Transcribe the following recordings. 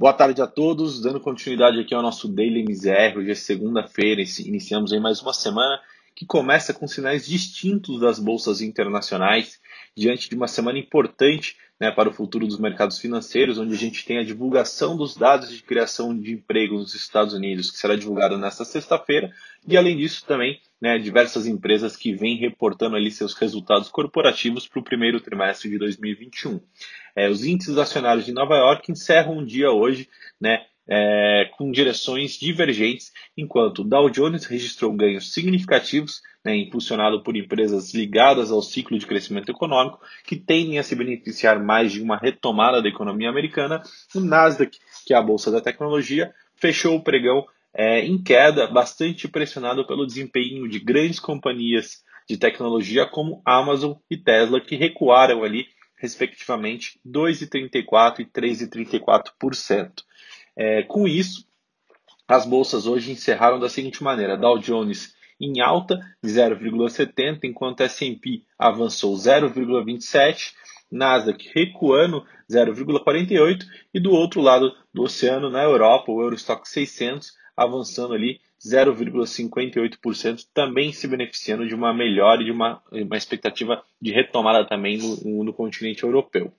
Boa tarde a todos, dando continuidade aqui ao nosso Daily MZR. Hoje é segunda-feira, iniciamos aí mais uma semana que começa com sinais distintos das bolsas internacionais, diante de uma semana importante né, para o futuro dos mercados financeiros, onde a gente tem a divulgação dos dados de criação de emprego nos Estados Unidos, que será divulgado nesta sexta-feira, e além disso também né, diversas empresas que vêm reportando ali seus resultados corporativos para o primeiro trimestre de 2021. É, os índices acionários de Nova York encerram um dia hoje, né, é, com direções divergentes, enquanto o Dow Jones registrou ganhos significativos, né, impulsionado por empresas ligadas ao ciclo de crescimento econômico, que tendem a se beneficiar mais de uma retomada da economia americana. O Nasdaq, que é a bolsa da tecnologia, fechou o pregão é, em queda, bastante pressionado pelo desempenho de grandes companhias de tecnologia como Amazon e Tesla, que recuaram ali respectivamente 2,34% e 3,34%. É, com isso, as bolsas hoje encerraram da seguinte maneira: Dow Jones em alta de 0,70, enquanto S&P avançou 0,27, Nasdaq recuando 0,48 e do outro lado do oceano, na Europa, o Eurostock 600 avançando ali 0,58%, também se beneficiando de uma melhora e de uma, uma expectativa de retomada também no, no continente europeu.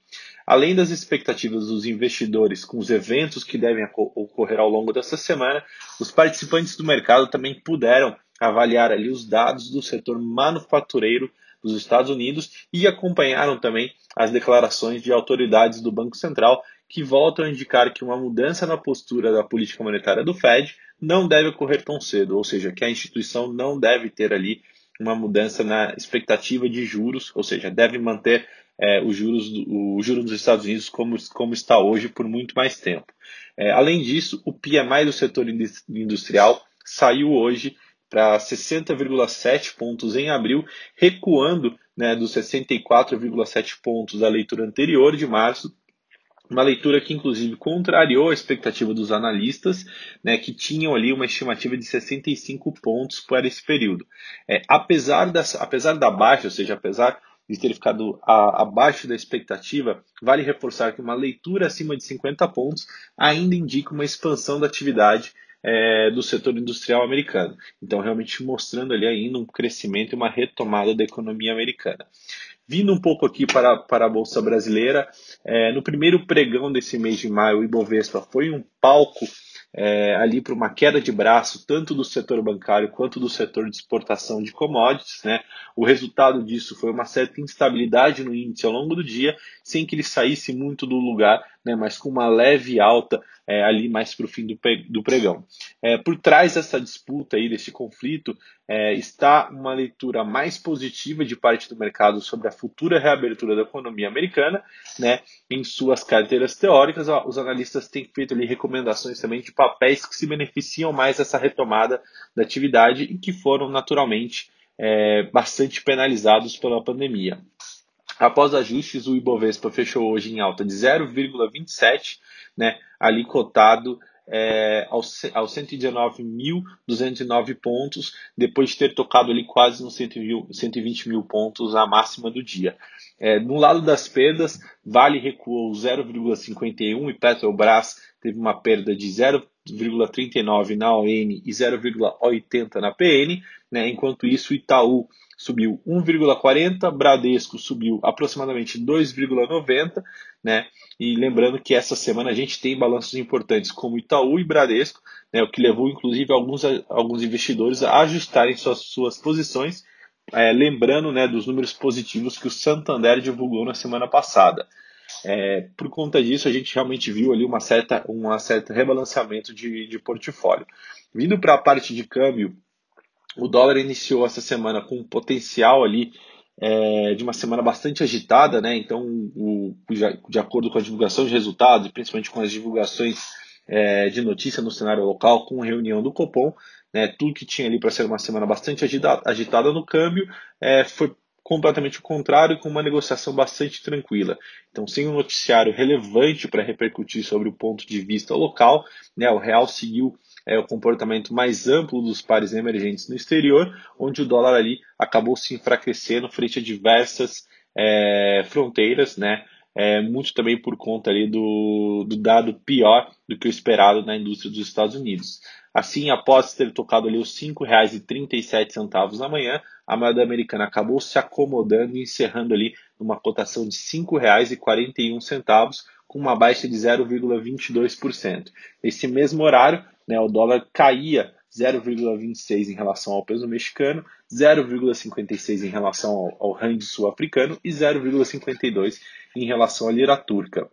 Além das expectativas dos investidores com os eventos que devem ocorrer ao longo dessa semana, os participantes do mercado também puderam avaliar ali os dados do setor manufatureiro dos Estados Unidos e acompanharam também as declarações de autoridades do Banco Central que voltam a indicar que uma mudança na postura da política monetária do Fed não deve ocorrer tão cedo, ou seja, que a instituição não deve ter ali uma mudança na expectativa de juros, ou seja, deve manter é, os, juros, o juro dos Estados Unidos como, como está hoje por muito mais tempo. É, além disso, o PMI do setor industrial saiu hoje para 60,7 pontos em abril, recuando né, dos 64,7 pontos da leitura anterior de março uma leitura que inclusive contrariou a expectativa dos analistas, né, que tinham ali uma estimativa de 65 pontos para esse período. É, apesar, dessa, apesar da baixa, ou seja, apesar de ter ficado a, abaixo da expectativa, vale reforçar que uma leitura acima de 50 pontos ainda indica uma expansão da atividade é, do setor industrial americano. Então, realmente mostrando ali ainda um crescimento e uma retomada da economia americana. Vindo um pouco aqui para, para a Bolsa Brasileira, é, no primeiro pregão desse mês de maio, o Ibovespa foi um palco é, ali para uma queda de braço, tanto do setor bancário quanto do setor de exportação de commodities. Né? O resultado disso foi uma certa instabilidade no índice ao longo do dia, sem que ele saísse muito do lugar, né? mas com uma leve alta é, ali mais para o fim do, pregão. É, por trás dessa disputa aí, desse conflito, é, está uma leitura mais positiva de parte do mercado sobre a futura reabertura da economia americana, né? Em suas carteiras teóricas, os analistas têm feito ali recomendações também de papéis que se beneficiam mais dessa retomada da atividade e que foram naturalmente é, bastante penalizados pela pandemia. Após ajustes, o Ibovespa fechou hoje em alta de 0,27, né, ali cotado é, aos, aos 119.209 pontos, depois de ter tocado ali quase nos 120 mil pontos a máxima do dia. É, no lado das perdas, Vale recuou 0,51 e Petrobras teve uma perda de 0,39 na ON e 0,80 na PN, né, enquanto isso Itaú subiu 1,40, Bradesco subiu aproximadamente 2,90, né? E lembrando que essa semana a gente tem balanços importantes como Itaú e Bradesco, né? O que levou inclusive alguns, alguns investidores a ajustarem suas, suas posições, é, lembrando, né, dos números positivos que o Santander divulgou na semana passada. É, por conta disso, a gente realmente viu ali uma certa, um certo rebalanceamento de, de portfólio. Vindo para a parte de câmbio, o dólar iniciou essa semana com um potencial ali é, de uma semana bastante agitada, né? Então, o, de acordo com a divulgação de resultados, e principalmente com as divulgações é, de notícia no cenário local, com reunião do Copom, né? Tudo que tinha ali para ser uma semana bastante agitada, agitada no câmbio é, foi completamente o contrário, com uma negociação bastante tranquila. Então, sem um noticiário relevante para repercutir sobre o ponto de vista local, né, o real seguiu é, o comportamento mais amplo dos pares emergentes no exterior, onde o dólar ali acabou se enfraquecendo frente a diversas é, fronteiras, né? é, muito também por conta ali do, do dado pior do que o esperado na indústria dos Estados Unidos. Assim, após ter tocado ali os R$ 5,37 na manhã, a moeda americana acabou se acomodando e encerrando ali numa cotação de R$ 5,41, com uma baixa de 0,22%. Nesse mesmo horário, né, o dólar caía 0,26 em relação ao peso mexicano, 0,56 em relação ao, ao rand sul-africano e 0,52 em relação à lira turca.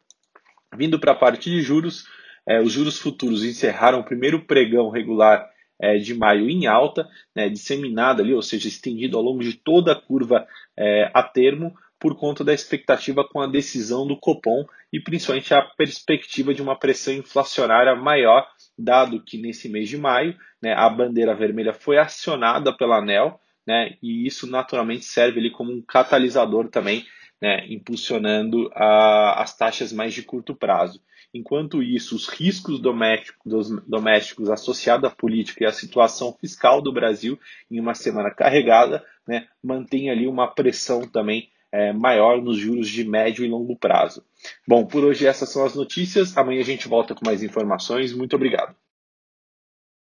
Vindo para a parte de juros, é, os juros futuros encerraram o primeiro pregão regular é, de maio em alta, né, disseminado ali, ou seja, estendido ao longo de toda a curva é, a termo, por conta da expectativa com a decisão do Copom e principalmente a perspectiva de uma pressão inflacionária maior, dado que nesse mês de maio né, a bandeira vermelha foi acionada pela ANEL, né, e isso naturalmente serve ali como um catalisador também, né, impulsionando a, as taxas mais de curto prazo. Enquanto isso, os riscos domésticos, domésticos associados à política e à situação fiscal do Brasil em uma semana carregada né, mantém ali uma pressão também é, maior nos juros de médio e longo prazo. Bom, por hoje essas são as notícias. Amanhã a gente volta com mais informações. Muito obrigado.